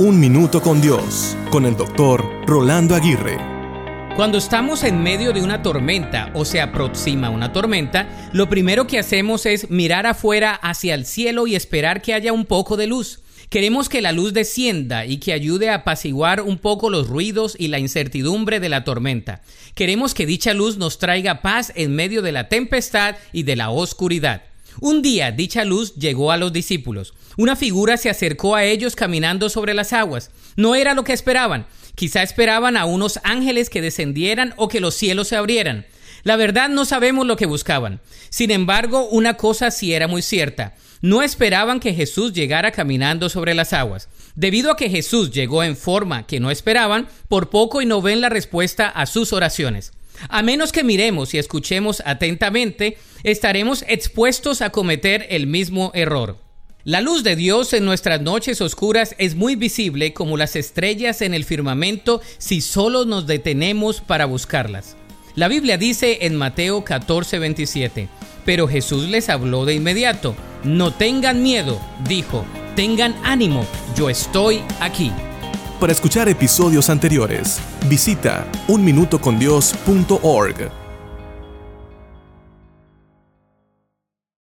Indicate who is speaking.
Speaker 1: Un Minuto con Dios, con el doctor Rolando Aguirre.
Speaker 2: Cuando estamos en medio de una tormenta o se aproxima una tormenta, lo primero que hacemos es mirar afuera hacia el cielo y esperar que haya un poco de luz. Queremos que la luz descienda y que ayude a apaciguar un poco los ruidos y la incertidumbre de la tormenta. Queremos que dicha luz nos traiga paz en medio de la tempestad y de la oscuridad. Un día dicha luz llegó a los discípulos. Una figura se acercó a ellos caminando sobre las aguas. No era lo que esperaban. Quizá esperaban a unos ángeles que descendieran o que los cielos se abrieran. La verdad no sabemos lo que buscaban. Sin embargo, una cosa sí era muy cierta. No esperaban que Jesús llegara caminando sobre las aguas. Debido a que Jesús llegó en forma que no esperaban, por poco y no ven la respuesta a sus oraciones. A menos que miremos y escuchemos atentamente, estaremos expuestos a cometer el mismo error. La luz de Dios en nuestras noches oscuras es muy visible como las estrellas en el firmamento si solo nos detenemos para buscarlas. La Biblia dice en Mateo 14:27, pero Jesús les habló de inmediato, no tengan miedo, dijo, tengan ánimo, yo estoy aquí.
Speaker 1: Para escuchar episodios anteriores, visita unminutocondios.org.